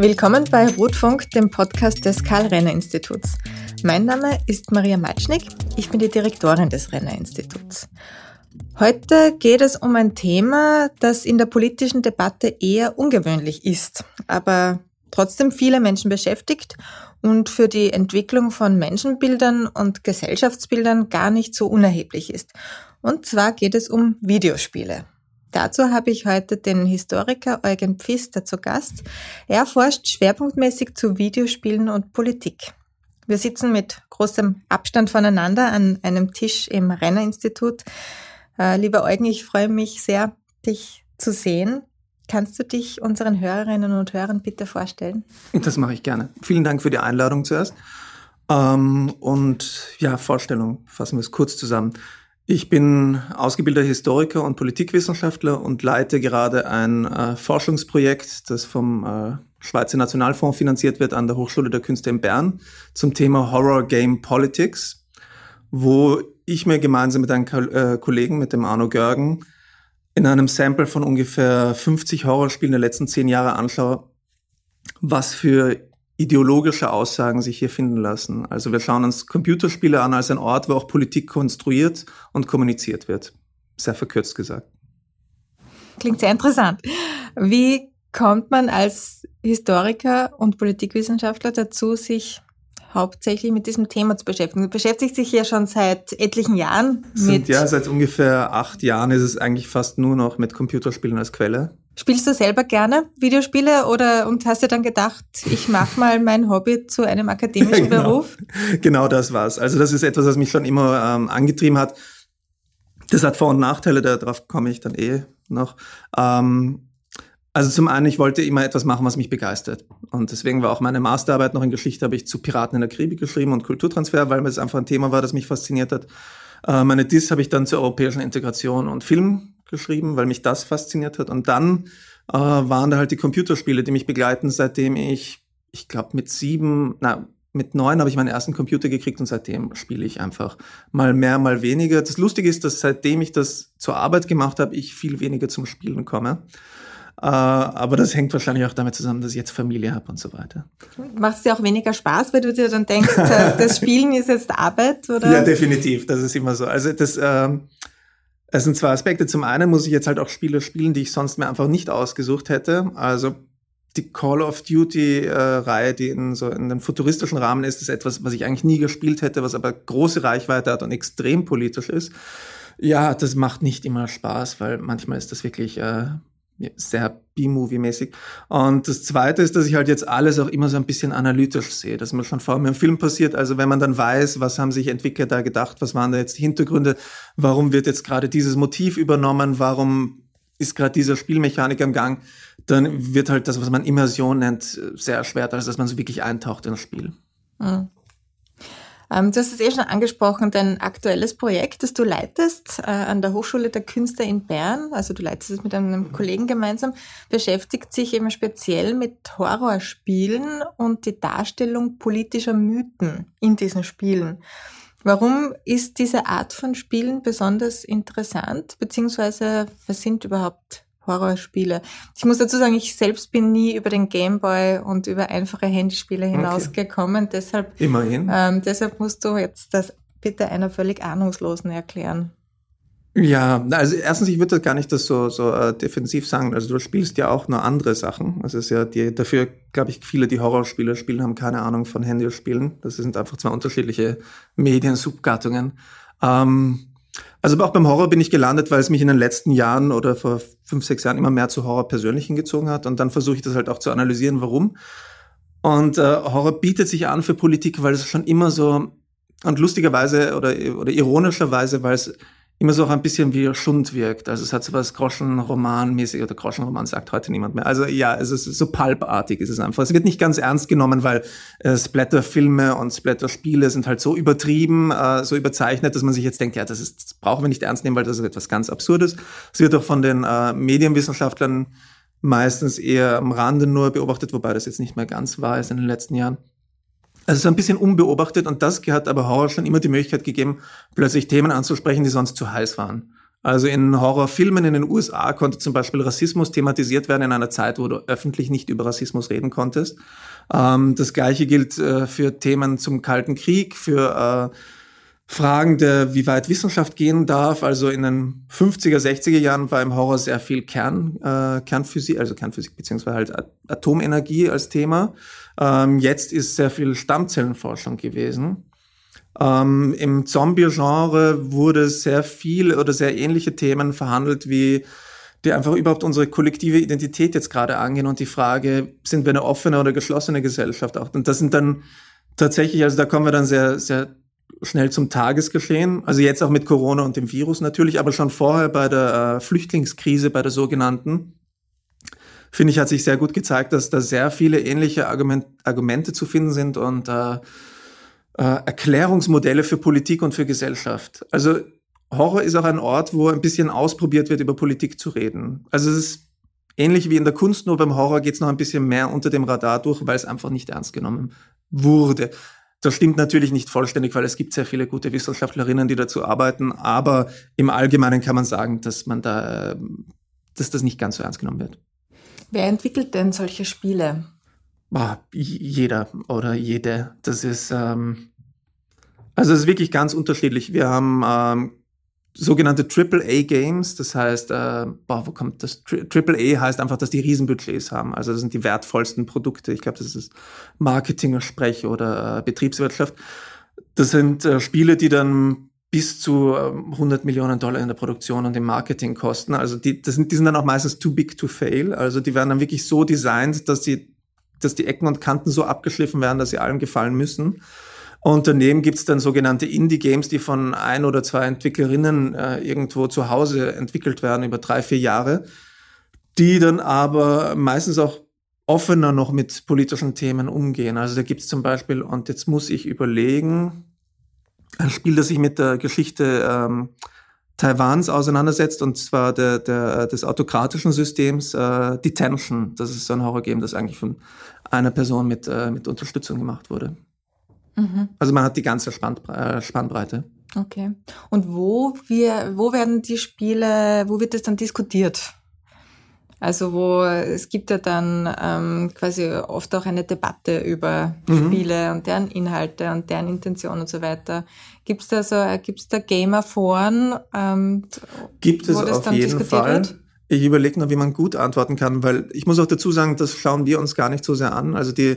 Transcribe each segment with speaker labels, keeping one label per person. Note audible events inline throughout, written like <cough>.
Speaker 1: Willkommen bei Rotfunk, dem Podcast des Karl-Renner-Instituts. Mein Name ist Maria Matschnik, ich bin die Direktorin des Renner-Instituts. Heute geht es um ein Thema, das in der politischen Debatte eher ungewöhnlich ist, aber trotzdem viele Menschen beschäftigt und für die Entwicklung von Menschenbildern und Gesellschaftsbildern gar nicht so unerheblich ist. Und zwar geht es um Videospiele. Dazu habe ich heute den Historiker Eugen Pfister zu Gast. Er forscht schwerpunktmäßig zu Videospielen und Politik. Wir sitzen mit großem Abstand voneinander an einem Tisch im Renner-Institut. Äh, lieber Eugen, ich freue mich sehr, dich zu sehen. Kannst du dich unseren Hörerinnen und Hörern bitte vorstellen?
Speaker 2: Das mache ich gerne. Vielen Dank für die Einladung zuerst. Ähm, und ja, Vorstellung, fassen wir es kurz zusammen. Ich bin ausgebildeter Historiker und Politikwissenschaftler und leite gerade ein äh, Forschungsprojekt, das vom äh, Schweizer Nationalfonds finanziert wird an der Hochschule der Künste in Bern zum Thema Horror Game Politics, wo ich mir gemeinsam mit einem äh, Kollegen, mit dem Arno Görgen, in einem Sample von ungefähr 50 Horrorspielen der letzten zehn Jahre anschaue, was für ideologische Aussagen sich hier finden lassen. Also wir schauen uns Computerspiele an als ein Ort, wo auch Politik konstruiert und kommuniziert wird. Sehr verkürzt gesagt.
Speaker 1: Klingt sehr interessant. Wie kommt man als Historiker und Politikwissenschaftler dazu, sich hauptsächlich mit diesem Thema zu beschäftigen. Du beschäftigst dich ja schon seit etlichen Jahren
Speaker 2: mit. ja, seit ungefähr acht Jahren ist es eigentlich fast nur noch mit Computerspielen als Quelle.
Speaker 1: Spielst du selber gerne Videospiele oder und hast du dann gedacht, ich mache mal mein Hobby zu einem akademischen <laughs>
Speaker 2: genau.
Speaker 1: Beruf?
Speaker 2: Genau das war's. Also das ist etwas, was mich schon immer ähm, angetrieben hat. Das hat Vor- und Nachteile, darauf komme ich dann eh noch. Ähm, also zum einen, ich wollte immer etwas machen, was mich begeistert. Und deswegen war auch meine Masterarbeit noch in Geschichte, habe ich zu Piraten in der Karibik geschrieben und Kulturtransfer, weil mir das einfach ein Thema war, das mich fasziniert hat. Äh, meine Dis habe ich dann zur europäischen Integration und Film geschrieben, weil mich das fasziniert hat. Und dann äh, waren da halt die Computerspiele, die mich begleiten, seitdem ich, ich glaube, mit sieben, na, mit neun habe ich meinen ersten Computer gekriegt und seitdem spiele ich einfach mal mehr, mal weniger. Das Lustige ist, dass seitdem ich das zur Arbeit gemacht habe, ich viel weniger zum Spielen komme. Äh, aber das hängt wahrscheinlich auch damit zusammen, dass ich jetzt Familie habe und so weiter.
Speaker 1: Macht es dir auch weniger Spaß, weil du dir dann denkst, äh, <laughs> das Spielen ist jetzt Arbeit? Oder?
Speaker 2: Ja, definitiv. Das ist immer so. Also das, ähm, es sind zwei Aspekte. Zum einen muss ich jetzt halt auch Spiele spielen, die ich sonst mir einfach nicht ausgesucht hätte. Also die Call of Duty-Reihe, äh, die in so in einem futuristischen Rahmen ist, ist etwas, was ich eigentlich nie gespielt hätte, was aber große Reichweite hat und extrem politisch ist. Ja, das macht nicht immer Spaß, weil manchmal ist das wirklich äh, sehr B-Movie-mäßig. Und das Zweite ist, dass ich halt jetzt alles auch immer so ein bisschen analytisch sehe, dass man schon vor mir im Film passiert. Also wenn man dann weiß, was haben sich Entwickler da gedacht, was waren da jetzt die Hintergründe, warum wird jetzt gerade dieses Motiv übernommen, warum ist gerade dieser Spielmechanik im Gang, dann wird halt das, was man Immersion nennt, sehr erschwert, als dass man so wirklich eintaucht in das Spiel. Mhm.
Speaker 1: Ähm, du hast es eh schon angesprochen, dein aktuelles Projekt, das du leitest äh, an der Hochschule der Künste in Bern, also du leitest es mit einem mhm. Kollegen gemeinsam, beschäftigt sich eben speziell mit Horrorspielen und die Darstellung politischer Mythen in diesen Spielen. Warum ist diese Art von Spielen besonders interessant, beziehungsweise was sind überhaupt Horrorspiele. Ich muss dazu sagen, ich selbst bin nie über den Gameboy und über einfache Handyspiele hinausgekommen. Okay. Deshalb,
Speaker 2: Immerhin.
Speaker 1: Ähm, deshalb musst du jetzt das bitte einer völlig Ahnungslosen erklären.
Speaker 2: Ja, also erstens, ich würde das gar nicht das so, so äh, defensiv sagen. Also du spielst ja auch nur andere Sachen. Also es ist ja die, dafür, glaube ich, viele, die Horrorspiele spielen, haben keine Ahnung von Handyspielen. Das sind einfach zwei unterschiedliche Medien-Subgattungen. Ähm, also auch beim Horror bin ich gelandet, weil es mich in den letzten Jahren oder vor fünf, sechs Jahren immer mehr zu Horror persönlich hingezogen hat. Und dann versuche ich das halt auch zu analysieren, warum. Und äh, Horror bietet sich an für Politik, weil es schon immer so, und lustigerweise oder, oder ironischerweise, weil es immer so auch ein bisschen wie Schund wirkt. Also es hat so was Groschenroman-mäßig oder Groschenroman sagt heute niemand mehr. Also ja, es ist so pulpartig ist es einfach. Es wird nicht ganz ernst genommen, weil äh, Splatter-Filme und Splatter-Spiele sind halt so übertrieben, äh, so überzeichnet, dass man sich jetzt denkt, ja, das, ist, das brauchen wir nicht ernst nehmen, weil das ist etwas ganz Absurdes. Es wird auch von den äh, Medienwissenschaftlern meistens eher am Rande nur beobachtet, wobei das jetzt nicht mehr ganz wahr ist in den letzten Jahren. Also so ein bisschen unbeobachtet und das hat aber Horror schon immer die Möglichkeit gegeben, plötzlich Themen anzusprechen, die sonst zu heiß waren. Also in Horrorfilmen in den USA konnte zum Beispiel Rassismus thematisiert werden in einer Zeit, wo du öffentlich nicht über Rassismus reden konntest. Ähm, das gleiche gilt äh, für Themen zum Kalten Krieg, für äh, Fragen der, wie weit Wissenschaft gehen darf. Also in den 50er, 60er Jahren war im Horror sehr viel Kern, äh, Kernphysik, also Kernphysik beziehungsweise halt Atomenergie als Thema. Ähm, jetzt ist sehr viel Stammzellenforschung gewesen. Ähm, Im Zombie-Genre wurde sehr viel oder sehr ähnliche Themen verhandelt wie die einfach überhaupt unsere kollektive Identität jetzt gerade angehen und die Frage, sind wir eine offene oder geschlossene Gesellschaft auch? Und das sind dann tatsächlich, also da kommen wir dann sehr, sehr schnell zum Tagesgeschehen. Also jetzt auch mit Corona und dem Virus natürlich, aber schon vorher bei der äh, Flüchtlingskrise, bei der sogenannten, finde ich, hat sich sehr gut gezeigt, dass da sehr viele ähnliche Argument, Argumente zu finden sind und äh, äh, Erklärungsmodelle für Politik und für Gesellschaft. Also Horror ist auch ein Ort, wo ein bisschen ausprobiert wird, über Politik zu reden. Also es ist ähnlich wie in der Kunst, nur beim Horror geht es noch ein bisschen mehr unter dem Radar durch, weil es einfach nicht ernst genommen wurde. Das stimmt natürlich nicht vollständig, weil es gibt sehr viele gute Wissenschaftlerinnen, die dazu arbeiten, aber im Allgemeinen kann man sagen, dass man da, dass das nicht ganz so ernst genommen wird.
Speaker 1: Wer entwickelt denn solche Spiele?
Speaker 2: Boah, jeder oder jede. Das ist, ähm, also es ist wirklich ganz unterschiedlich. Wir haben ähm, sogenannte AAA-Games. Das heißt, äh, boah, wo kommt das? AAA heißt einfach, dass die Riesenbudgets haben. Also das sind die wertvollsten Produkte. Ich glaube, das ist Marketing-Sprech oder äh, Betriebswirtschaft. Das sind äh, Spiele, die dann bis zu äh, 100 Millionen Dollar in der Produktion und im Marketing kosten. Also die, das sind, die sind dann auch meistens too big to fail. Also die werden dann wirklich so designt, dass sie, dass die Ecken und Kanten so abgeschliffen werden, dass sie allen gefallen müssen. Und daneben gibt's dann sogenannte Indie-Games, die von ein oder zwei Entwicklerinnen äh, irgendwo zu Hause entwickelt werden über drei, vier Jahre, die dann aber meistens auch offener noch mit politischen Themen umgehen. Also da gibt's zum Beispiel, und jetzt muss ich überlegen, ein Spiel, das sich mit der Geschichte ähm, Taiwans auseinandersetzt, und zwar der, der, des autokratischen Systems äh, Detention. Das ist so ein Horrorgame, das eigentlich von einer Person mit, äh, mit Unterstützung gemacht wurde. Mhm. Also man hat die ganze äh, Spannbreite.
Speaker 1: Okay. Und wo wir, wo werden die Spiele, wo wird das dann diskutiert? Also wo es gibt ja dann ähm, quasi oft auch eine Debatte über mhm. Spiele und deren Inhalte und deren Intention und so weiter. Gibt es da so, gibt's da Gamerforen?
Speaker 2: Ähm, gibt es auf jeden Fall. Wird? Ich überlege nur, wie man gut antworten kann, weil ich muss auch dazu sagen, das schauen wir uns gar nicht so sehr an. Also die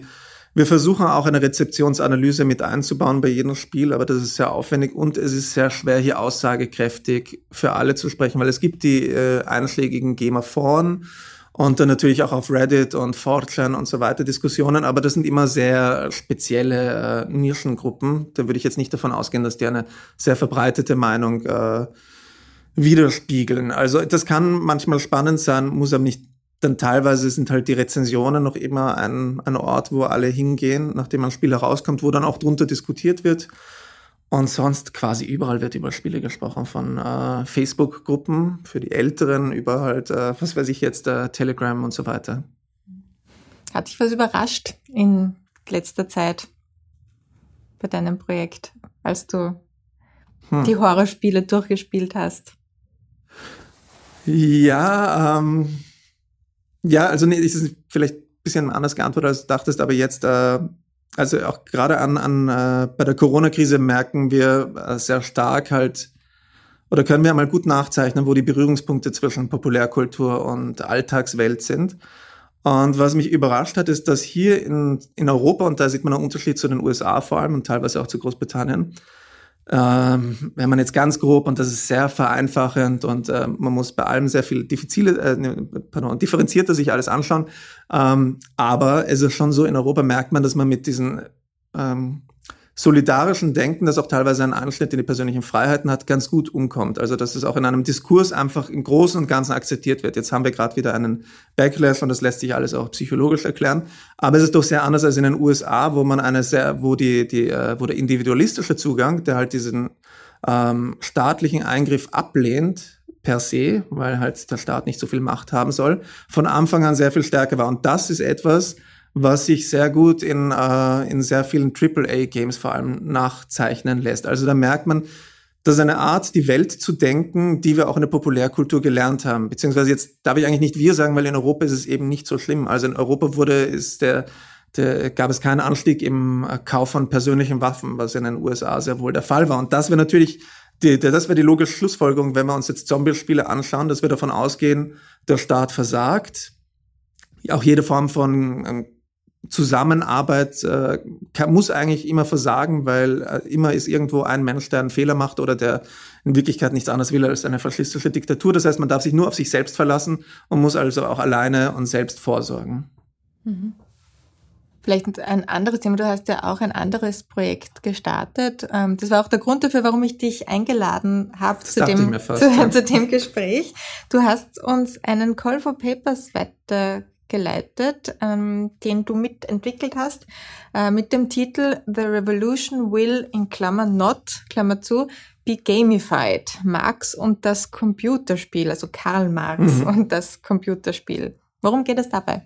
Speaker 2: wir versuchen auch eine Rezeptionsanalyse mit einzubauen bei jedem Spiel, aber das ist sehr aufwendig und es ist sehr schwer, hier aussagekräftig für alle zu sprechen, weil es gibt die äh, einschlägigen Gamer-Foren und dann natürlich auch auf Reddit und 4chan und so weiter Diskussionen, aber das sind immer sehr spezielle äh, Nischengruppen. Da würde ich jetzt nicht davon ausgehen, dass die eine sehr verbreitete Meinung äh, widerspiegeln. Also das kann manchmal spannend sein, muss aber nicht dann teilweise sind halt die Rezensionen noch immer ein, ein Ort, wo alle hingehen, nachdem ein Spiel herauskommt, wo dann auch drunter diskutiert wird. Und sonst quasi überall wird über Spiele gesprochen, von äh, Facebook-Gruppen für die Älteren über halt, äh, was weiß ich jetzt, äh, Telegram und so weiter.
Speaker 1: Hat dich was überrascht in letzter Zeit bei deinem Projekt, als du hm. die Horrorspiele durchgespielt hast?
Speaker 2: Ja, ähm, ja, also nee, ist vielleicht ein bisschen anders geantwortet, als du dachtest, aber jetzt, äh, also auch gerade an, an äh, bei der Corona-Krise merken wir äh, sehr stark halt, oder können wir einmal gut nachzeichnen, wo die Berührungspunkte zwischen Populärkultur und Alltagswelt sind. Und was mich überrascht hat, ist, dass hier in, in Europa, und da sieht man einen Unterschied zu den USA vor allem und teilweise auch zu Großbritannien, ähm, wenn man jetzt ganz grob, und das ist sehr vereinfachend und äh, man muss bei allem sehr viel diffizile, äh, ne, pardon, differenzierter sich alles anschauen. Ähm, aber es ist schon so, in Europa merkt man, dass man mit diesen ähm, solidarischen Denken, das auch teilweise einen Anschnitt in die persönlichen Freiheiten hat, ganz gut umkommt. Also dass es auch in einem Diskurs einfach im Großen und Ganzen akzeptiert wird. Jetzt haben wir gerade wieder einen Backlash und das lässt sich alles auch psychologisch erklären. Aber es ist doch sehr anders als in den USA, wo man eine sehr, wo die, die, äh, wo der individualistische Zugang, der halt diesen ähm, staatlichen Eingriff ablehnt, per se, weil halt der Staat nicht so viel Macht haben soll, von Anfang an sehr viel stärker war. Und das ist etwas, was sich sehr gut in, äh, in sehr vielen AAA-Games vor allem nachzeichnen lässt. Also da merkt man, das ist eine Art, die Welt zu denken, die wir auch in der Populärkultur gelernt haben. Beziehungsweise jetzt darf ich eigentlich nicht wir sagen, weil in Europa ist es eben nicht so schlimm. Also in Europa wurde, ist der, der gab es keinen Anstieg im Kauf von persönlichen Waffen, was in den USA sehr wohl der Fall war. Und das wäre natürlich, die, das wäre die logische Schlussfolgerung, wenn wir uns jetzt Zombie-Spiele anschauen, dass wir davon ausgehen, der Staat versagt. Auch jede Form von ähm, Zusammenarbeit äh, kann, muss eigentlich immer versagen, weil äh, immer ist irgendwo ein Mensch, der einen Fehler macht oder der in Wirklichkeit nichts anderes will als eine faschistische Diktatur. Das heißt, man darf sich nur auf sich selbst verlassen und muss also auch alleine und selbst vorsorgen. Mhm.
Speaker 1: Vielleicht ein anderes Thema. Du hast ja auch ein anderes Projekt gestartet. Ähm, das war auch der Grund dafür, warum ich dich eingeladen habe zu dem, fast, zu, ja. <laughs> zu, dem Gespräch. Du hast uns einen Call for Papers weiter geleitet, ähm, den du mitentwickelt hast, äh, mit dem Titel The Revolution Will in Klammer Not, Klammer zu, be gamified. Marx und das Computerspiel, also Karl Marx mhm. <laughs> und das Computerspiel. Worum geht es dabei?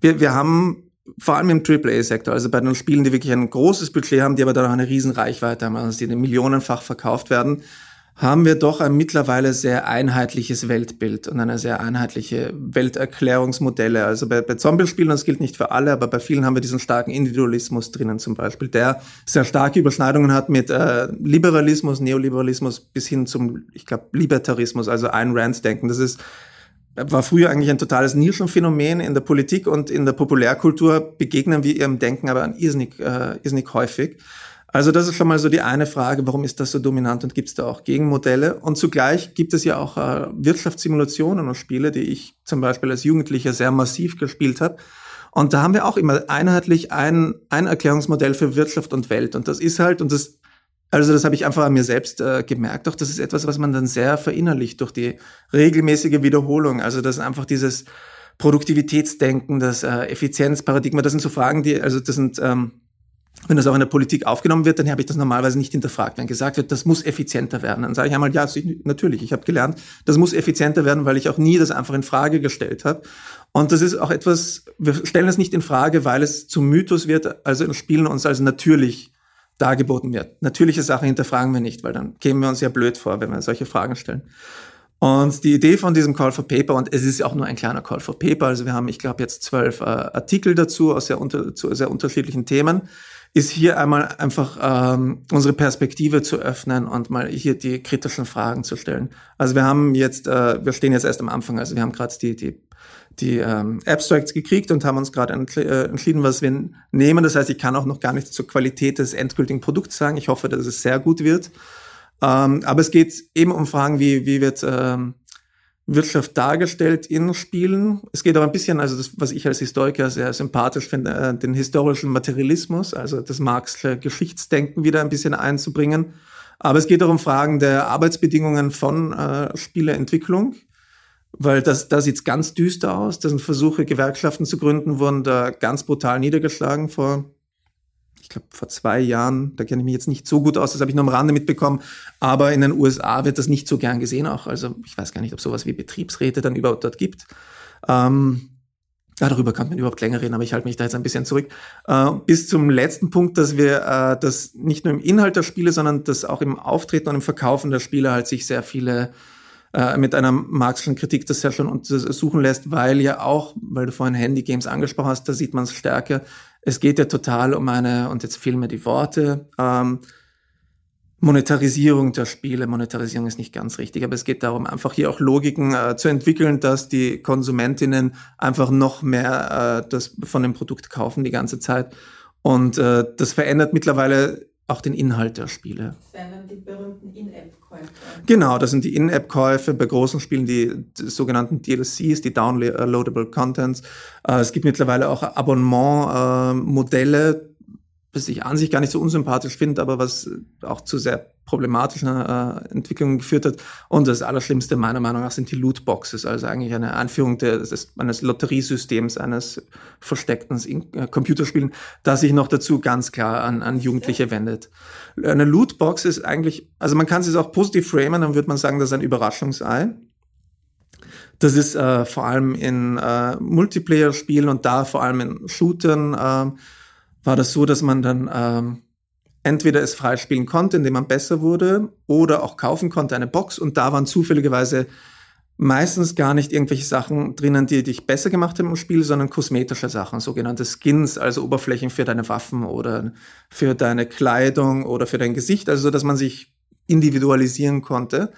Speaker 2: Wir, wir haben vor allem im AAA-Sektor, also bei den Spielen, die wirklich ein großes Budget haben, die aber dann auch eine riesen Reichweite haben, also die millionenfach verkauft werden, haben wir doch ein mittlerweile sehr einheitliches Weltbild und eine sehr einheitliche Welterklärungsmodelle. Also bei, bei Zombie-Spielen, das gilt nicht für alle, aber bei vielen haben wir diesen starken Individualismus drinnen zum Beispiel, der sehr starke Überschneidungen hat mit äh, Liberalismus, Neoliberalismus bis hin zum, ich glaube, Libertarismus, also ein Rand-Denken. Das ist war früher eigentlich ein totales Nischenphänomen in der Politik und in der Populärkultur begegnen wir ihrem Denken aber irrsinnig, äh, irrsinnig häufig. Also das ist schon mal so die eine Frage, warum ist das so dominant und gibt es da auch Gegenmodelle? Und zugleich gibt es ja auch äh, Wirtschaftssimulationen und Spiele, die ich zum Beispiel als Jugendlicher sehr massiv gespielt habe. Und da haben wir auch immer einheitlich ein, ein Erklärungsmodell für Wirtschaft und Welt. Und das ist halt, und das, also das habe ich einfach an mir selbst äh, gemerkt, doch das ist etwas, was man dann sehr verinnerlicht durch die regelmäßige Wiederholung. Also das ist einfach dieses Produktivitätsdenken, das äh, Effizienzparadigma, das sind so Fragen, die, also das sind ähm, wenn das auch in der Politik aufgenommen wird, dann habe ich das normalerweise nicht hinterfragt. Wenn gesagt wird, das muss effizienter werden, dann sage ich einmal, ja, natürlich, ich habe gelernt, das muss effizienter werden, weil ich auch nie das einfach in Frage gestellt habe. Und das ist auch etwas, wir stellen es nicht in Frage, weil es zum Mythos wird, also Spielen uns als natürlich dargeboten wird. Natürliche Sachen hinterfragen wir nicht, weil dann kämen wir uns ja blöd vor, wenn wir solche Fragen stellen. Und die Idee von diesem Call for Paper, und es ist auch nur ein kleiner Call for Paper, also wir haben, ich glaube, jetzt zwölf äh, Artikel dazu aus sehr, unter, sehr unterschiedlichen Themen, ist hier einmal einfach ähm, unsere Perspektive zu öffnen und mal hier die kritischen Fragen zu stellen. Also wir haben jetzt, äh, wir stehen jetzt erst am Anfang, also wir haben gerade die, die, die ähm, Abstracts gekriegt und haben uns gerade äh, entschieden, was wir nehmen. Das heißt, ich kann auch noch gar nichts zur Qualität des endgültigen Produkts sagen. Ich hoffe, dass es sehr gut wird. Ähm, aber es geht eben um Fragen wie, wie wird ähm, Wirtschaft dargestellt in Spielen. Es geht auch ein bisschen, also das, was ich als Historiker sehr sympathisch finde, äh, den historischen Materialismus, also das Marxische Geschichtsdenken wieder ein bisschen einzubringen. Aber es geht auch um Fragen der Arbeitsbedingungen von äh, Spieleentwicklung, weil das, da sieht's ganz düster aus. Das sind Versuche, Gewerkschaften zu gründen, wurden da ganz brutal niedergeschlagen vor ich glaube, vor zwei Jahren, da kenne ich mich jetzt nicht so gut aus, das habe ich nur am Rande mitbekommen, aber in den USA wird das nicht so gern gesehen auch. Also ich weiß gar nicht, ob sowas wie Betriebsräte dann überhaupt dort gibt. Ähm, ja, darüber kann man überhaupt länger reden, aber ich halte mich da jetzt ein bisschen zurück. Äh, bis zum letzten Punkt, dass wir äh, das nicht nur im Inhalt der Spiele, sondern dass auch im Auftreten und im Verkaufen der Spiele halt sich sehr viele äh, mit einer marxischen Kritik das sehr schon untersuchen lässt, weil ja auch, weil du vorhin Handy-Games angesprochen hast, da sieht man es stärker, es geht ja total um eine, und jetzt fehlen mir die Worte, ähm, Monetarisierung der Spiele. Monetarisierung ist nicht ganz richtig, aber es geht darum, einfach hier auch Logiken äh, zu entwickeln, dass die Konsumentinnen einfach noch mehr äh, das von dem Produkt kaufen die ganze Zeit. Und äh, das verändert mittlerweile auch den Inhalt der Spiele. Das wären dann die berühmten In-App-Käufe. Genau, das sind die In-App-Käufe bei großen Spielen, die, die, sogenannten DLCs, die Downloadable Contents. Äh, es gibt mittlerweile auch Abonnement-Modelle, äh, was ich an sich gar nicht so unsympathisch finde, aber was auch zu sehr problematischen äh, Entwicklungen geführt hat. Und das Allerschlimmste meiner Meinung nach sind die Lootboxes, also eigentlich eine Einführung des, eines Lotteriesystems, eines versteckten äh, Computerspielen, das sich noch dazu ganz klar an, an Jugendliche wendet. Eine Lootbox ist eigentlich, also man kann es auch positiv framen, dann würde man sagen, das ist ein Überraschungsei. Das ist äh, vor allem in äh, Multiplayer-Spielen und da vor allem in Shootern äh, war das so, dass man dann ähm, entweder es freispielen konnte, indem man besser wurde, oder auch kaufen konnte eine Box und da waren zufälligerweise meistens gar nicht irgendwelche Sachen drinnen, die dich besser gemacht haben im Spiel, sondern kosmetische Sachen, sogenannte Skins, also Oberflächen für deine Waffen oder für deine Kleidung oder für dein Gesicht, also so, dass man sich individualisieren konnte.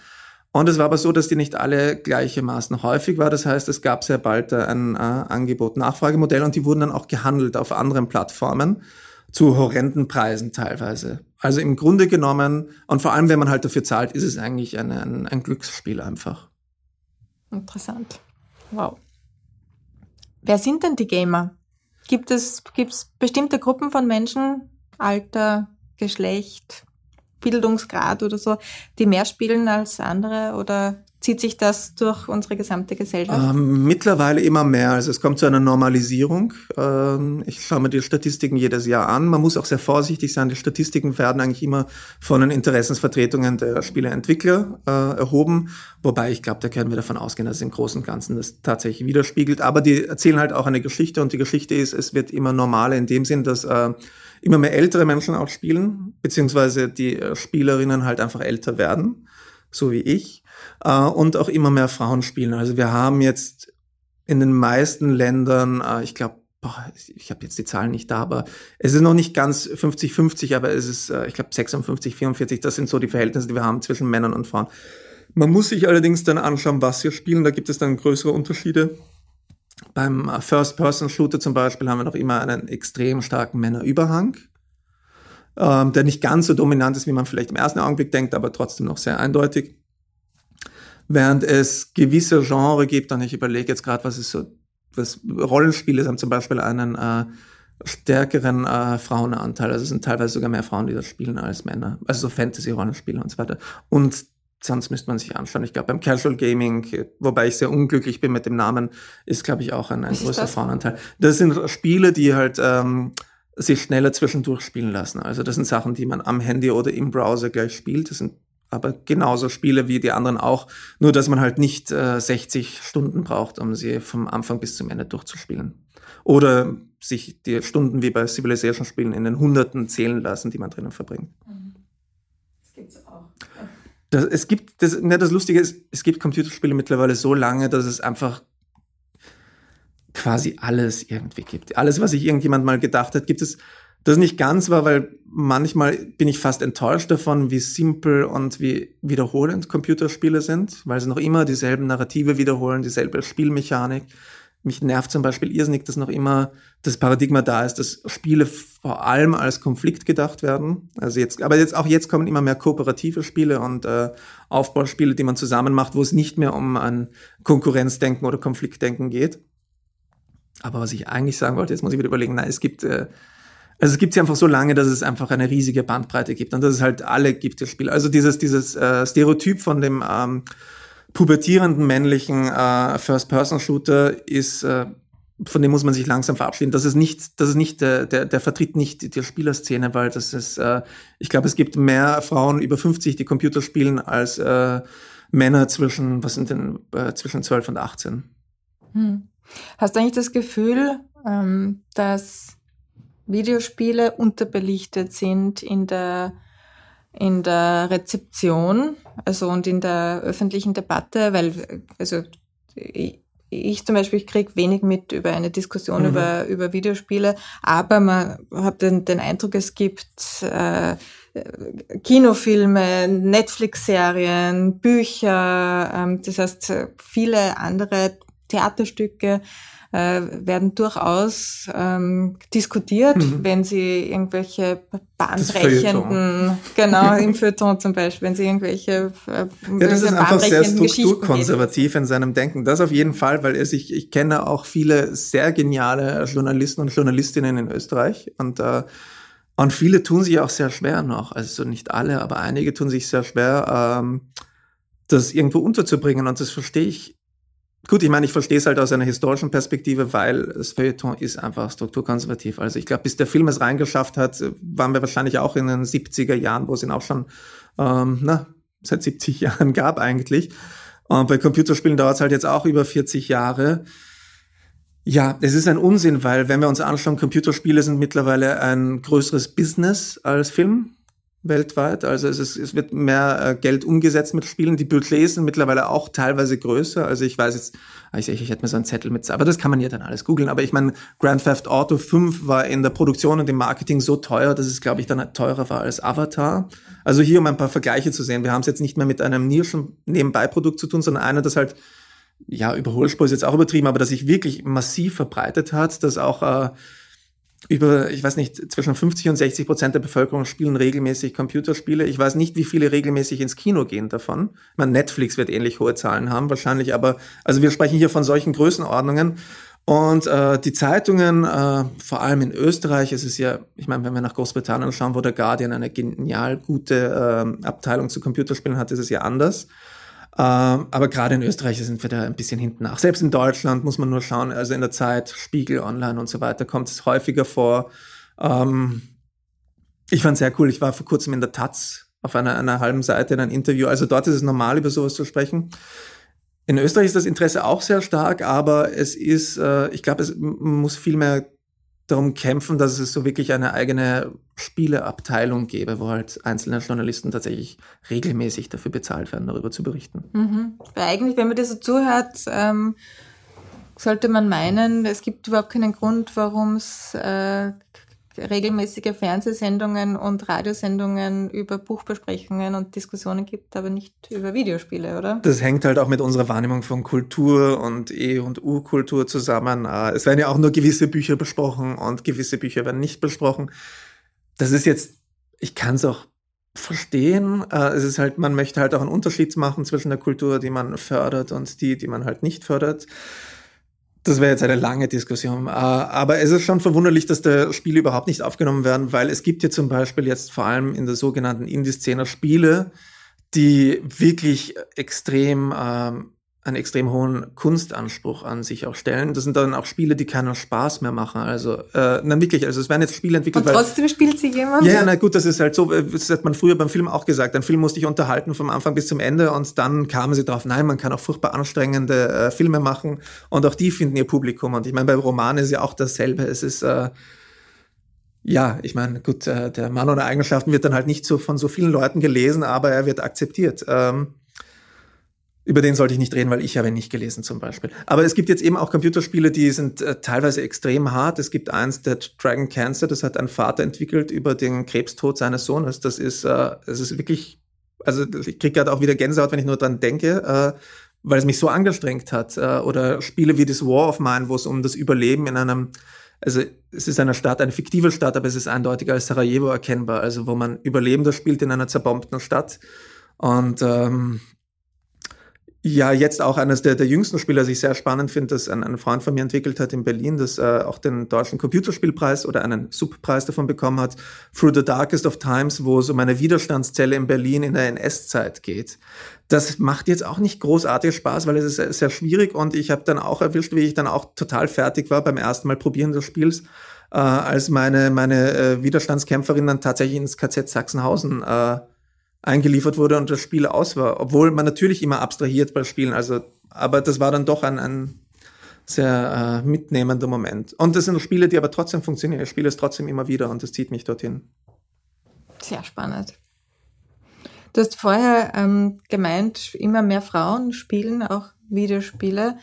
Speaker 2: Und es war aber so, dass die nicht alle gleichermaßen häufig war. Das heißt, es gab sehr bald ein äh, Angebot-Nachfragemodell und die wurden dann auch gehandelt auf anderen Plattformen zu horrenden Preisen teilweise. Also im Grunde genommen, und vor allem, wenn man halt dafür zahlt, ist es eigentlich ein, ein, ein Glücksspiel einfach.
Speaker 1: Interessant. Wow. Wer sind denn die Gamer? Gibt es gibt's bestimmte Gruppen von Menschen, Alter, Geschlecht, Bildungsgrad oder so, die mehr spielen als andere? Oder zieht sich das durch unsere gesamte Gesellschaft?
Speaker 2: Ähm, mittlerweile immer mehr. Also es kommt zu einer Normalisierung. Ähm, ich schaue mir die Statistiken jedes Jahr an. Man muss auch sehr vorsichtig sein. Die Statistiken werden eigentlich immer von den Interessensvertretungen der Spieleentwickler äh, erhoben. Wobei ich glaube, da können wir davon ausgehen, dass es im Großen und Ganzen das tatsächlich widerspiegelt. Aber die erzählen halt auch eine Geschichte und die Geschichte ist, es wird immer normaler in dem Sinn, dass äh, immer mehr ältere Menschen auch spielen, beziehungsweise die äh, Spielerinnen halt einfach älter werden, so wie ich äh, und auch immer mehr Frauen spielen. Also wir haben jetzt in den meisten Ländern, äh, ich glaube, ich habe jetzt die Zahlen nicht da, aber es ist noch nicht ganz 50-50, aber es ist, äh, ich glaube, 56, 44, das sind so die Verhältnisse, die wir haben zwischen Männern und Frauen. Man muss sich allerdings dann anschauen, was wir spielen. Da gibt es dann größere Unterschiede. Beim äh, First-Person-Shooter zum Beispiel haben wir noch immer einen extrem starken Männerüberhang, ähm, der nicht ganz so dominant ist, wie man vielleicht im ersten Augenblick denkt, aber trotzdem noch sehr eindeutig. Während es gewisse Genre gibt, und ich überlege jetzt gerade, was ist so, was Rollenspiele haben zum Beispiel einen äh, stärkeren äh, Frauenanteil. Also es sind teilweise sogar mehr Frauen, die das spielen als Männer. Also so Fantasy-Rollenspiele und so weiter. Und sonst müsste man sich anschauen. Ich glaube, beim Casual Gaming, wobei ich sehr unglücklich bin mit dem Namen, ist, glaube ich, auch ein, ein größerer Frauenanteil. Das sind Spiele, die halt ähm, sich schneller zwischendurch spielen lassen. Also das sind Sachen, die man am Handy oder im Browser gleich spielt. Das sind aber genauso Spiele wie die anderen auch, nur dass man halt nicht äh, 60 Stunden braucht, um sie vom Anfang bis zum Ende durchzuspielen. Oder sich die Stunden wie bei Civilization-Spielen in den Hunderten zählen lassen, die man drinnen verbringt. Mhm. Das es gibt, das, ne, das Lustige ist, es gibt Computerspiele mittlerweile so lange, dass es einfach quasi alles irgendwie gibt. Alles, was sich irgendjemand mal gedacht hat, gibt es das nicht ganz war, weil manchmal bin ich fast enttäuscht davon, wie simpel und wie wiederholend Computerspiele sind, weil sie noch immer dieselben Narrative wiederholen, dieselbe Spielmechanik. Mich nervt zum Beispiel irrsinnig, dass noch immer das Paradigma da ist, dass Spiele vor allem als Konflikt gedacht werden. Also jetzt, aber jetzt auch jetzt kommen immer mehr kooperative Spiele und äh, Aufbauspiele, die man zusammen macht, wo es nicht mehr um ein Konkurrenzdenken oder Konfliktdenken geht. Aber was ich eigentlich sagen wollte, jetzt muss ich wieder überlegen, nein, es gibt äh, also es gibt sie einfach so lange, dass es einfach eine riesige Bandbreite gibt und dass es halt alle gibt, das Spiel. Also dieses, dieses äh, Stereotyp von dem ähm, pubertierenden männlichen äh, First-Person-Shooter ist, äh, von dem muss man sich langsam verabschieden. Das ist nicht, das ist nicht der, der, der vertritt nicht die, die Spielerszene, weil das ist, äh, ich glaube, es gibt mehr Frauen über 50, die Computer spielen, als äh, Männer zwischen, was sind denn, äh, zwischen 12 und 18.
Speaker 1: Hm. Hast du eigentlich das Gefühl, ähm, dass Videospiele unterbelichtet sind in der, in der Rezeption, also und in der öffentlichen Debatte, weil, also ich, ich zum Beispiel kriege wenig mit über eine Diskussion mhm. über, über Videospiele, aber man hat den, den Eindruck, es gibt äh, Kinofilme, Netflix-Serien, Bücher, ähm, das heißt viele andere Theaterstücke, äh, werden durchaus ähm, diskutiert, mhm. wenn sie irgendwelche bahnbrechenden, genau, <laughs> im Feuilleton zum Beispiel, wenn sie irgendwelche
Speaker 2: äh, Ja, das ist einfach sehr strukturkonservativ in seinem Denken. Das auf jeden Fall, weil es, ich, ich kenne auch viele sehr geniale Journalisten und Journalistinnen in Österreich und äh, und viele tun sich auch sehr schwer noch, also nicht alle, aber einige tun sich sehr schwer, ähm, das irgendwo unterzubringen. Und das verstehe ich Gut, ich meine, ich verstehe es halt aus einer historischen Perspektive, weil das Feuilleton ist einfach strukturkonservativ. Also ich glaube, bis der Film es reingeschafft hat, waren wir wahrscheinlich auch in den 70er Jahren, wo es ihn auch schon ähm, na, seit 70 <laughs> Jahren gab eigentlich. Und bei Computerspielen dauert es halt jetzt auch über 40 Jahre. Ja, es ist ein Unsinn, weil wenn wir uns anschauen, Computerspiele sind mittlerweile ein größeres Business als Film. Weltweit. Also es, ist, es wird mehr äh, Geld umgesetzt mit Spielen. Die Budgets sind mittlerweile auch teilweise größer. Also ich weiß jetzt, ah, ich, ich, ich hätte mir so einen Zettel mit, aber das kann man ja dann alles googeln. Aber ich meine, Grand Theft Auto 5 war in der Produktion und im Marketing so teuer, dass es, glaube ich, dann teurer war als Avatar. Also hier, um ein paar Vergleiche zu sehen. Wir haben es jetzt nicht mehr mit einem Nischen-Nebenbei-Produkt zu tun, sondern einer, das halt ja, Überholspur ist jetzt auch übertrieben, aber dass sich wirklich massiv verbreitet hat, dass auch äh, über, ich weiß nicht, zwischen 50 und 60 Prozent der Bevölkerung spielen regelmäßig Computerspiele. Ich weiß nicht, wie viele regelmäßig ins Kino gehen davon. Ich meine, Netflix wird ähnlich hohe Zahlen haben, wahrscheinlich, aber also wir sprechen hier von solchen Größenordnungen. Und äh, die Zeitungen, äh, vor allem in Österreich, es ist ja, ich meine, wenn wir nach Großbritannien schauen, wo der Guardian eine genial gute äh, Abteilung zu Computerspielen hat, ist es ja anders. Ähm, aber gerade in Österreich sind wir da ein bisschen hinten nach. Selbst in Deutschland muss man nur schauen, also in der Zeit, Spiegel, Online und so weiter, kommt es häufiger vor. Ähm, ich fand sehr cool, ich war vor kurzem in der Taz auf einer, einer halben Seite in einem Interview. Also dort ist es normal, über sowas zu sprechen. In Österreich ist das Interesse auch sehr stark, aber es ist, äh, ich glaube, es muss viel mehr darum kämpfen, dass es so wirklich eine eigene Spieleabteilung gäbe, wo halt einzelne Journalisten tatsächlich regelmäßig dafür bezahlt werden, darüber zu berichten.
Speaker 1: Mhm. Weil eigentlich, wenn man das so zuhört, ähm, sollte man meinen, es gibt überhaupt keinen Grund, warum es äh, regelmäßige Fernsehsendungen und Radiosendungen über Buchbesprechungen und Diskussionen gibt, aber nicht über Videospiele, oder?
Speaker 2: Das hängt halt auch mit unserer Wahrnehmung von Kultur und E- und U-Kultur zusammen. Äh, es werden ja auch nur gewisse Bücher besprochen und gewisse Bücher werden nicht besprochen. Das ist jetzt, ich kann es auch verstehen. Äh, es ist halt, man möchte halt auch einen Unterschied machen zwischen der Kultur, die man fördert und die, die man halt nicht fördert. Das wäre jetzt eine lange Diskussion. Äh, aber es ist schon verwunderlich, dass da Spiele überhaupt nicht aufgenommen werden, weil es gibt ja zum Beispiel jetzt vor allem in der sogenannten Indie-Szene Spiele, die wirklich extrem ähm, einen extrem hohen Kunstanspruch an sich auch stellen. Das sind dann auch Spiele, die keinen Spaß mehr machen. Also, äh, na wirklich, also es werden jetzt Spiele entwickelt.
Speaker 1: Und trotzdem weil, spielt sie jemand?
Speaker 2: Ja, na gut, das ist halt so, das hat man früher beim Film auch gesagt. Ein Film musste dich unterhalten vom Anfang bis zum Ende und dann kamen sie drauf, nein, man kann auch furchtbar anstrengende äh, Filme machen und auch die finden ihr Publikum. Und ich meine, bei Romanen ist ja auch dasselbe. Es ist, äh, ja, ich meine, gut, äh, der Mann ohne Eigenschaften wird dann halt nicht so von so vielen Leuten gelesen, aber er wird akzeptiert. Ähm, über den sollte ich nicht reden, weil ich habe ihn nicht gelesen zum Beispiel. Aber es gibt jetzt eben auch Computerspiele, die sind äh, teilweise extrem hart. Es gibt eins, der Dragon Cancer, das hat ein Vater entwickelt über den Krebstod seines Sohnes. Das ist, äh, das ist wirklich, also ich kriege gerade auch wieder Gänsehaut, wenn ich nur dran denke, äh, weil es mich so angestrengt hat. Äh, oder Spiele wie das War of Mine, wo es um das Überleben in einem also es ist eine Stadt, eine fiktive Stadt, aber es ist eindeutig als Sarajevo erkennbar, also wo man Überlebender spielt in einer zerbombten Stadt. Und ähm, ja, jetzt auch eines der, der jüngsten Spiele, das ich sehr spannend finde, das ein, ein Freund von mir entwickelt hat in Berlin, das äh, auch den deutschen Computerspielpreis oder einen Subpreis davon bekommen hat, Through the Darkest of Times, wo es um eine Widerstandszelle in Berlin in der NS-Zeit geht. Das macht jetzt auch nicht großartig Spaß, weil es ist sehr, sehr schwierig und ich habe dann auch erwischt, wie ich dann auch total fertig war beim ersten Mal probieren des Spiels, äh, als meine, meine äh, Widerstandskämpferin dann tatsächlich ins KZ Sachsenhausen äh, eingeliefert wurde und das Spiel aus war. Obwohl man natürlich immer abstrahiert bei Spielen, also, aber das war dann doch ein, ein sehr äh, mitnehmender Moment. Und das sind Spiele, die aber trotzdem funktionieren. Ich spiele es trotzdem immer wieder und das zieht mich dorthin.
Speaker 1: Sehr spannend. Du hast vorher ähm, gemeint, immer mehr Frauen spielen auch Videospiele.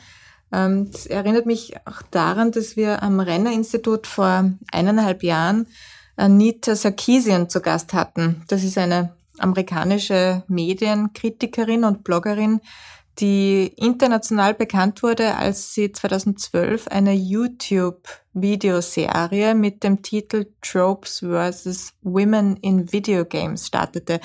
Speaker 1: Ähm, das erinnert mich auch daran, dass wir am Renner-Institut vor eineinhalb Jahren Anita Sarkisian zu Gast hatten. Das ist eine amerikanische Medienkritikerin und Bloggerin, die international bekannt wurde, als sie 2012 eine YouTube-Videoserie mit dem Titel Tropes vs. Women in Video Games startete.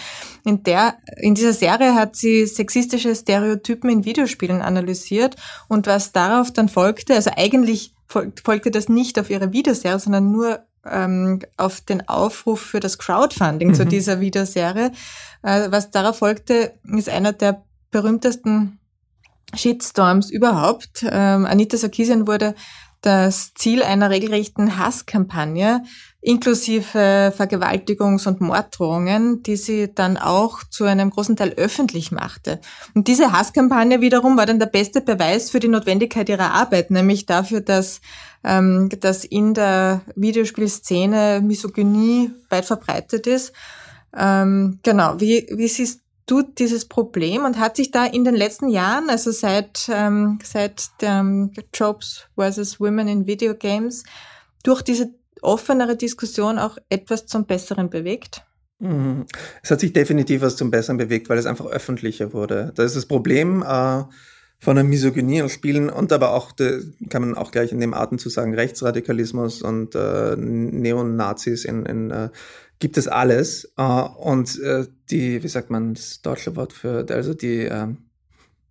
Speaker 1: In der, in dieser Serie hat sie sexistische Stereotypen in Videospielen analysiert und was darauf dann folgte, also eigentlich folgte das nicht auf ihre Videoserie, sondern nur ähm, auf den Aufruf für das Crowdfunding mhm. zu dieser Videoserie. Äh, was darauf folgte, ist einer der berühmtesten Shitstorms überhaupt. Ähm, Anita Sarkeesian wurde das Ziel einer regelrechten Hasskampagne inklusive Vergewaltigungs- und Morddrohungen, die sie dann auch zu einem großen Teil öffentlich machte. Und diese Hasskampagne wiederum war dann der beste Beweis für die Notwendigkeit ihrer Arbeit, nämlich dafür, dass, ähm, dass in der Videospielszene Misogynie weit verbreitet ist Ähm, genau, wie, wie siehst du dieses Problem und hat sich da in den letzten Jahren, also seit, ähm, seit dem Tropes versus Women in Video Games, durch diese offenere Diskussion auch etwas zum Besseren bewegt?
Speaker 2: Mhm. Es hat sich definitiv was zum Besseren bewegt, weil es einfach öffentlicher wurde. Das ist das Problem äh, von der Misogynie in Spielen und aber auch, de, kann man auch gleich in dem Arten zu sagen, Rechtsradikalismus und äh, Neonazis in, in äh, gibt es alles. Äh, und äh, die, wie sagt man das deutsche Wort für, also die. Äh,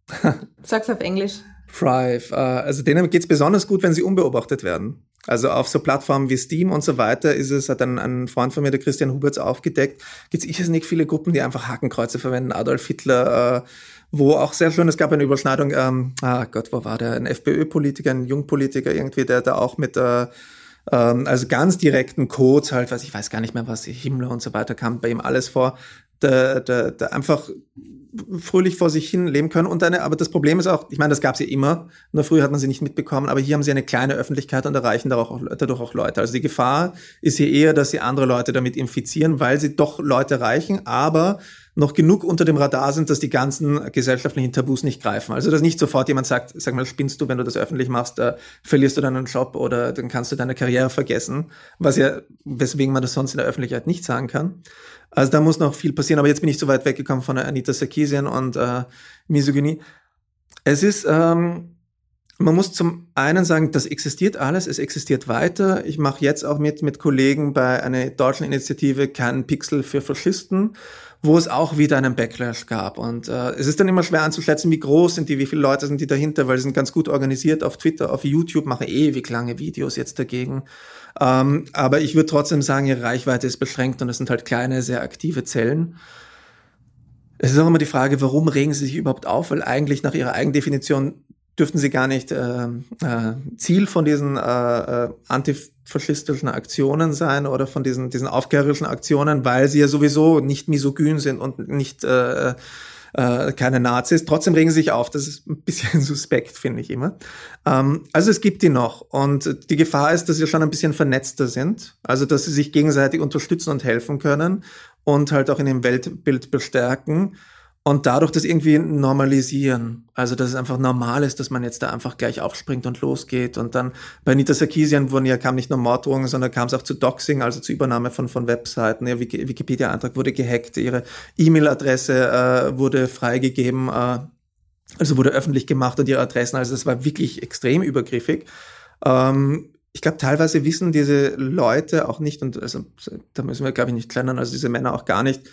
Speaker 2: <laughs>
Speaker 1: Sag's auf Englisch.
Speaker 2: Thrive. Äh, also denen geht's besonders gut, wenn sie unbeobachtet werden. Also auf so Plattformen wie Steam und so weiter ist es, hat ein, ein Freund von mir, der Christian Huberts, aufgedeckt, gibt es nicht viele Gruppen, die einfach Hakenkreuze verwenden, Adolf Hitler, äh, wo auch sehr schön, es gab eine Überschneidung, ähm, ah Gott, wo war der? Ein FPÖ-Politiker, ein Jungpolitiker irgendwie, der da auch mit äh, ähm, also ganz direkten Codes halt, was ich weiß gar nicht mehr, was Himmler und so weiter kam bei ihm alles vor, der, der, der einfach fröhlich vor sich hin leben können. Und eine, aber das Problem ist auch, ich meine, das gab es ja immer, nur früher hat man sie nicht mitbekommen, aber hier haben sie eine kleine Öffentlichkeit und erreichen dadurch auch, Leute. Also die Gefahr ist hier eher, dass sie andere Leute damit infizieren, weil sie doch Leute erreichen, aber noch genug unter dem Radar sind, dass die ganzen gesellschaftlichen Tabus nicht greifen. Also dass nicht sofort jemand sagt, sag mal, spinnst du, wenn du das öffentlich machst, äh, verlierst du deinen Job oder dann kannst du deine Karriere vergessen, was ja, weswegen man das sonst in der Öffentlichkeit nicht sagen kann. Also da muss noch viel passieren, aber jetzt bin ich zu weit weggekommen von Anita Sarkeesian und äh, Misogynie. Es ist, ähm, man muss zum einen sagen, das existiert alles, es existiert weiter. Ich mache jetzt auch mit mit Kollegen bei einer deutschen Initiative Keinen Pixel für Faschisten wo es auch wieder einen Backlash gab. Und äh, es ist dann immer schwer anzuschätzen, wie groß sind die, wie viele Leute sind die dahinter, weil sie sind ganz gut organisiert auf Twitter, auf YouTube, machen ewig lange Videos jetzt dagegen. Ähm, aber ich würde trotzdem sagen, ihre Reichweite ist beschränkt und es sind halt kleine, sehr aktive Zellen. Es ist auch immer die Frage, warum regen sie sich überhaupt auf? Weil eigentlich nach ihrer Eigendefinition dürften sie gar nicht äh, äh, Ziel von diesen äh, äh, antifaschistischen Aktionen sein oder von diesen, diesen aufklärerischen Aktionen, weil sie ja sowieso nicht misogyn sind und nicht äh, äh, keine Nazis. Trotzdem regen sie sich auf. Das ist ein bisschen <laughs> suspekt, finde ich immer. Ähm, also es gibt die noch. Und die Gefahr ist, dass sie schon ein bisschen vernetzter sind. Also dass sie sich gegenseitig unterstützen und helfen können und halt auch in dem Weltbild bestärken und dadurch das irgendwie normalisieren. Also, dass es einfach normal ist, dass man jetzt da einfach gleich aufspringt und losgeht. Und dann bei Nita Sarkisian wurden ja, kam nicht nur Morddrohungen, sondern kam es auch zu Doxing, also zu Übernahme von, von Webseiten. Ihr Wikipedia-Antrag wurde gehackt, ihre E-Mail-Adresse äh, wurde freigegeben, äh, also wurde öffentlich gemacht und ihre Adressen. Also, das war wirklich extrem übergriffig. Ähm, ich glaube, teilweise wissen diese Leute auch nicht, und also da müssen wir, glaube ich, nicht kleinen, also diese Männer auch gar nicht,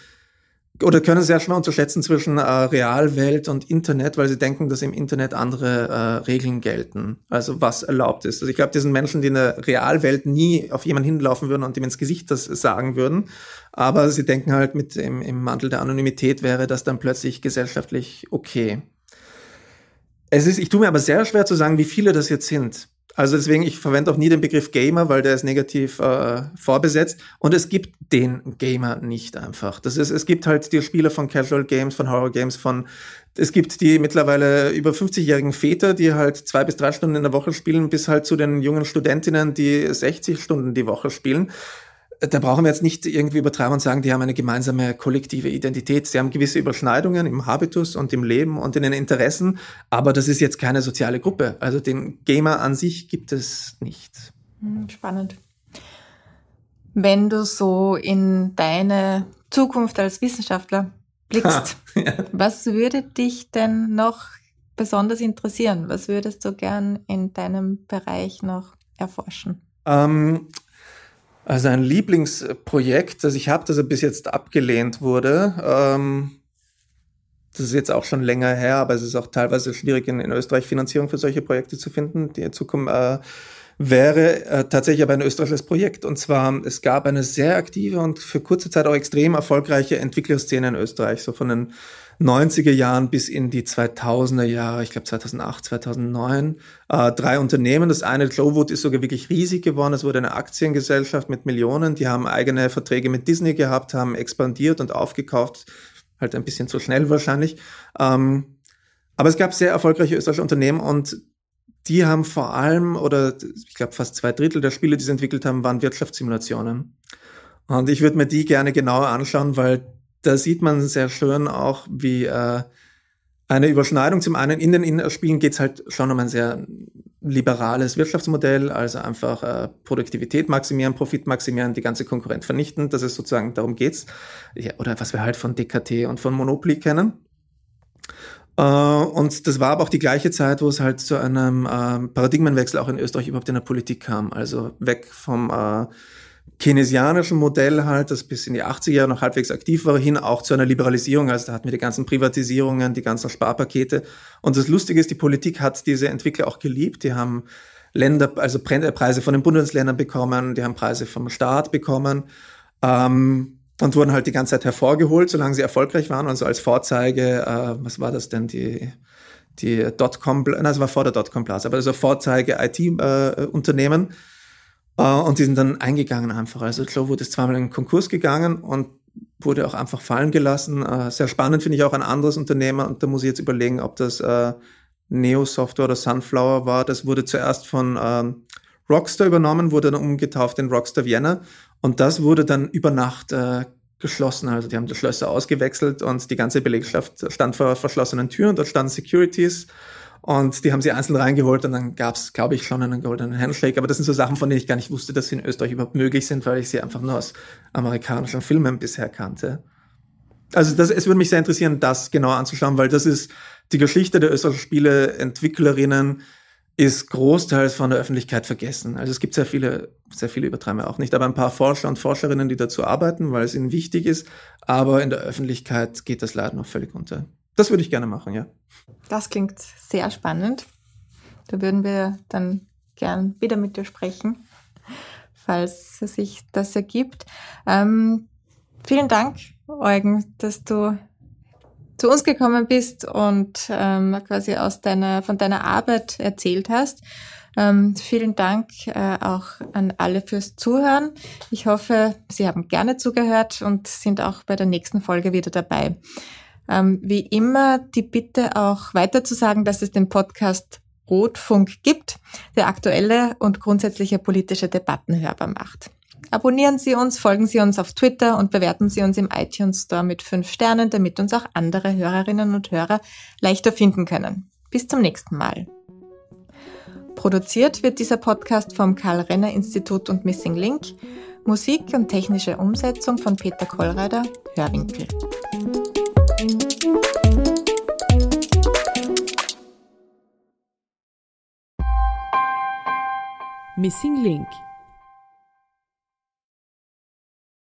Speaker 2: oder können sehr schwer unterschätzen zwischen äh, Realwelt und Internet, weil sie denken, dass im Internet andere äh, Regeln gelten, also was erlaubt ist. Also ich glaube, sind Menschen, die in der Realwelt nie auf jemanden hinlaufen würden und ihm ins Gesicht das sagen würden, aber sie denken halt mit im, im Mantel der Anonymität wäre das dann plötzlich gesellschaftlich okay. Es ist, ich tue mir aber sehr schwer zu sagen, wie viele das jetzt sind. Also deswegen, ich verwende auch nie den Begriff Gamer, weil der ist negativ äh, vorbesetzt. Und es gibt den Gamer nicht einfach. Das ist, es gibt halt die Spieler von Casual Games, von Horror Games, von es gibt die mittlerweile über 50-jährigen Väter, die halt zwei bis drei Stunden in der Woche spielen, bis halt zu den jungen Studentinnen, die 60 Stunden die Woche spielen da brauchen wir jetzt nicht irgendwie übertreiben und sagen, die haben eine gemeinsame kollektive Identität. Sie haben gewisse Überschneidungen im Habitus und im Leben und in den Interessen, aber das ist jetzt keine soziale Gruppe. Also den Gamer an sich gibt es nicht.
Speaker 1: Hm, spannend. Wenn du so in deine Zukunft als Wissenschaftler blickst, ha, ja. was würde dich denn noch besonders interessieren? Was würdest du gern in deinem Bereich noch erforschen?
Speaker 2: Ähm, also ein Lieblingsprojekt, das ich habe, das bis jetzt abgelehnt wurde. Ähm, das ist jetzt auch schon länger her, aber es ist auch teilweise schwierig in, in Österreich Finanzierung für solche Projekte zu finden. Die Zukunft äh, wäre äh, tatsächlich aber ein österreichisches Projekt. Und zwar, es gab eine sehr aktive und für kurze Zeit auch extrem erfolgreiche Entwicklerszene in Österreich, so von den 90er Jahren bis in die 2000er Jahre, ich glaube 2008, 2009, äh, drei Unternehmen. Das eine, Glowwood, ist sogar wirklich riesig geworden. Es wurde eine Aktiengesellschaft mit Millionen. Die haben eigene Verträge mit Disney gehabt, haben expandiert und aufgekauft. Halt ein bisschen zu schnell wahrscheinlich. Ähm, aber es gab sehr erfolgreiche österreichische Unternehmen und die haben vor allem, oder ich glaube fast zwei Drittel der Spiele, die sie entwickelt haben, waren Wirtschaftssimulationen. Und ich würde mir die gerne genauer anschauen, weil da sieht man sehr schön auch, wie äh, eine Überschneidung zum einen in den Innerspielen geht es halt schon um ein sehr liberales Wirtschaftsmodell, also einfach äh, Produktivität maximieren, Profit maximieren, die ganze Konkurrenz vernichten. Das ist sozusagen, darum geht's. Ja, oder was wir halt von DKT und von Monopoly kennen. Äh, und das war aber auch die gleiche Zeit, wo es halt zu einem äh, Paradigmenwechsel auch in Österreich überhaupt in der Politik kam. Also weg vom äh, keynesianischen Modell halt, das bis in die 80er Jahre noch halbwegs aktiv war, hin auch zu einer Liberalisierung. Also da hatten wir die ganzen Privatisierungen, die ganzen Sparpakete. Und das Lustige ist, die Politik hat diese Entwickler auch geliebt. Die haben Länder, also Preise von den Bundesländern bekommen, die haben Preise vom Staat bekommen ähm, und wurden halt die ganze Zeit hervorgeholt, solange sie erfolgreich waren. Also als Vorzeige, äh, was war das denn, die die Dotcom, nein, das war vor der Dotcom-Blase, aber also Vorzeige IT-Unternehmen. Äh, und die sind dann eingegangen einfach. Also Joe wurde zweimal in den Konkurs gegangen und wurde auch einfach fallen gelassen. Uh, sehr spannend finde ich auch ein anderes Unternehmen und da muss ich jetzt überlegen, ob das uh, Neo Software oder Sunflower war. Das wurde zuerst von ähm, Rockstar übernommen, wurde dann umgetauft in Rockstar Vienna und das wurde dann über Nacht geschlossen. Also die haben die Schlösser ausgewechselt und die ganze Belegschaft stand vor verschlossenen Türen. Dort standen Securities und die haben sie einzeln reingeholt und dann gab es, glaube ich, schon einen goldenen Handshake. Aber das sind so Sachen, von denen ich gar nicht wusste, dass sie in Österreich überhaupt möglich sind, weil ich sie einfach nur aus amerikanischen Filmen bisher kannte. Also das, es würde mich sehr interessieren, das genau anzuschauen, weil das ist die Geschichte der österreichischen Spieleentwicklerinnen ist großteils von der Öffentlichkeit vergessen. Also es gibt sehr viele, sehr viele übertreiben wir auch nicht, aber ein paar Forscher und Forscherinnen, die dazu arbeiten, weil es ihnen wichtig ist. Aber in der Öffentlichkeit geht das leider noch völlig unter. Das würde ich gerne machen, ja.
Speaker 1: Das klingt sehr spannend. Da würden wir dann gern wieder mit dir sprechen, falls sich das ergibt. Ähm, vielen Dank, Eugen, dass du zu uns gekommen bist und ähm, quasi aus deiner, von deiner Arbeit erzählt hast. Ähm, vielen Dank äh, auch an alle fürs Zuhören. Ich hoffe, Sie haben gerne zugehört und sind auch bei der nächsten Folge wieder dabei. Ähm, wie immer die Bitte auch weiter zu sagen, dass es den Podcast Rotfunk gibt, der aktuelle und grundsätzliche politische Debatten hörbar macht. Abonnieren Sie uns, folgen Sie uns auf Twitter und bewerten Sie uns im iTunes Store mit fünf Sternen, damit uns auch andere Hörerinnen und Hörer leichter finden können. Bis zum nächsten Mal. Produziert wird dieser Podcast vom Karl Renner Institut und Missing Link. Musik und technische Umsetzung von Peter Kollreider, Hörwinkel.
Speaker 3: Missing Link